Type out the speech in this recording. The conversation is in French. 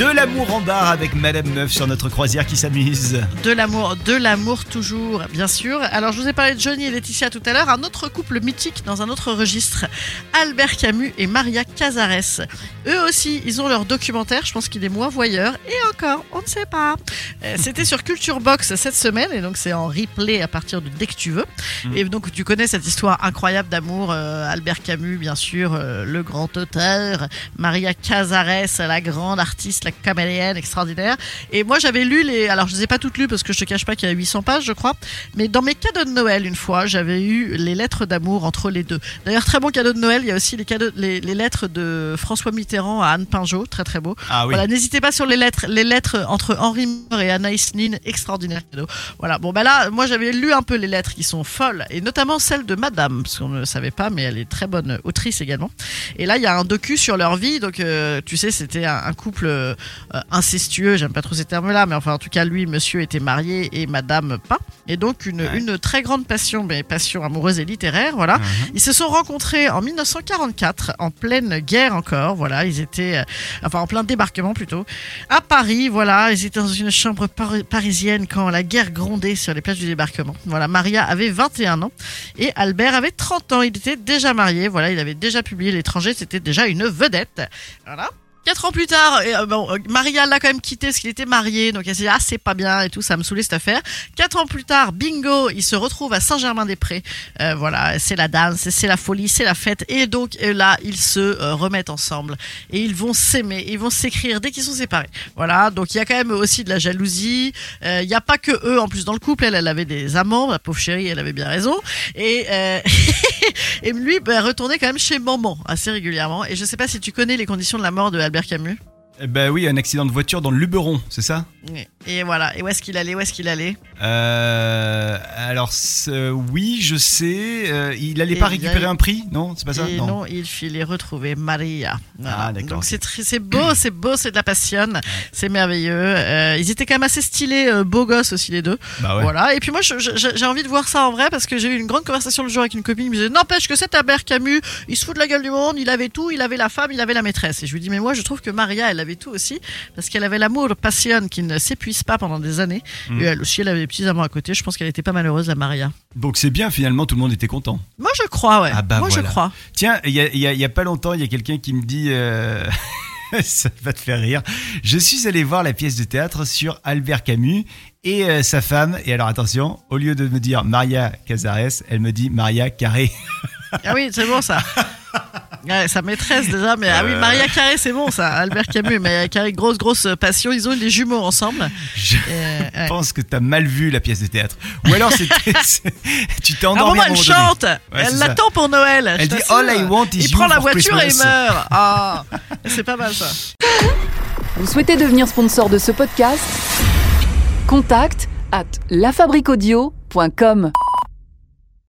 De l'amour en bar avec Madame Meuf sur notre croisière qui s'amuse. De l'amour, de l'amour toujours, bien sûr. Alors, je vous ai parlé de Johnny et Laetitia tout à l'heure. Un autre couple mythique dans un autre registre. Albert Camus et Maria Cazares. Eux aussi, ils ont leur documentaire. Je pense qu'il est moins voyeur. Et encore, on ne sait pas. Euh, C'était sur Culture Box cette semaine. Et donc, c'est en replay à partir de dès que tu veux. Et donc, tu connais cette histoire incroyable d'amour. euh, Albert Camus, bien sûr, euh, le grand auteur. Maria Cazares, la grande artiste, la caméléenne extraordinaire. Et moi, j'avais lu les. Alors, je les ai pas toutes lues parce que je te cache pas qu'il y a 800 pages, je crois. Mais dans mes cadeaux de Noël, une fois, j'avais eu les lettres d'amour entre les deux. D'ailleurs, très bon cadeau de Noël. Il y a aussi les, cadeaux, les, les lettres de François Mitterrand à Anne Pinjot. Très, très beau. Ah oui. Voilà, n'hésitez pas sur les lettres. Les lettres entre Henri Meur et Anaïs Nin, extraordinaire cadeau. Voilà, bon, ben là, moi, j'avais lu un peu les lettres qui sont folles. Et notamment celle de Madame, parce qu'on ne le savait pas, mais elle est très bonne autrice également. Et là, il y a un docu sur leur vie. Donc, euh, tu sais, c'était un, un couple euh, incestueux. J'aime pas trop ces termes-là, mais enfin, en tout cas, lui, monsieur était marié et madame pas. Et donc, une, Ouais. une très grande passion, mais passion amoureuse et littéraire, voilà. Mhm. Ils se sont rencontrés en 1944, en pleine guerre encore. Voilà, ils étaient, euh, enfin, en plein débarquement plutôt, à Paris. Voilà, ils étaient dans une chambre par- parisienne quand la guerre grondait sur les plages du débarquement. Voilà, Maria avait 21 ans et Albert avait 30 ans. Il était déjà marié. Voilà, il avait déjà publié L'étranger. C'était déjà une vedette. Voilà. Quatre ans plus tard, et, euh, bon, euh, Maria l'a quand même quitté parce qu'il était marié, donc elle s'est dit ah c'est pas bien et tout, ça me saoulait cette affaire. Quatre ans plus tard, bingo, il se retrouve à Saint-Germain-des-Prés. Euh, voilà, c'est la danse, c'est la folie, c'est la fête, et donc euh, là ils se euh, remettent ensemble et ils vont s'aimer, ils vont s'écrire dès qu'ils sont séparés. Voilà, donc il y a quand même aussi de la jalousie. Il n'y a pas que eux en plus dans le couple, elle, elle avait des amants, la pauvre chérie, elle avait bien raison, et et lui bah, retournait quand même chez maman assez régulièrement. Et je sais pas si tu connais les conditions de la mort de Albert Camus. Eh ben oui, un accident de voiture dans le Luberon, c'est ça? Et voilà. Et où est-ce qu'il allait? Où est-ce qu'il allait? Euh, Alors ce- oui, je sais. euh, il allait Et pas il récupérer un prix, non C'est pas ça? Et non, il filait retrouver Maria. Voilà. Ah, d'accord, Donc ok. c'est beau, c'est beau, c'est de la passionne, c'est merveilleux. Euh, ils étaient quand même assez stylés, euh, beaux gosses aussi les deux. Bah ouais. Voilà. Et puis moi, je- je- j'ai envie de voir ça en vrai parce que j'ai eu une grande conversation le jour avec une copine. qui me disait n'empêche que cet Albert Camus, il se fout de la gueule du monde. Il avait tout, il avait la femme, il avait la maîtresse. Et je lui dis mais moi, je trouve que Maria, elle avait tout aussi parce qu'elle avait l'amour passionne qui ne s'épuise pas pendant des années. Mm. Et elle aussi, elle avait des petits amants à côté. Je pense qu'elle était pas malheureuse, la Maria. Donc c'est bien finalement, tout le monde était content. Moi, je crois, ouais. Ah bah moi, voilà. je crois. Tiens, il y a, pas longtemps, il y a quelqu'un qui me dit, euh, ça va te faire rire. Je suis allé voir la pièce de théâtre sur Albert Camus et euh, sa femme. Et alors attention, au lieu de me dire Maria Cazares, elle me dit Maria Carré. Ah oui, c'est bon ça. Ouais, sa maîtresse déjà, mais ah oui, Maria Carré, c'est bon ça. Albert Camus, mais Carré, grosse, grosse passion. Ils ont eu des jumeaux ensemble. Je Euh, ouais. pense que t'as mal vu la pièce de théâtre. Ou alors c'était, tu t'es À un endormi moment, à un elle moment donné. chante. elle l'attend pour Noël. Elle dit. All I want is Il you prend la for voiture et il Christmas. meurt. Ah, c'est pas mal ça. Vous souhaitez devenir sponsor de ce podcast? Contact à lafabriquaudio.com.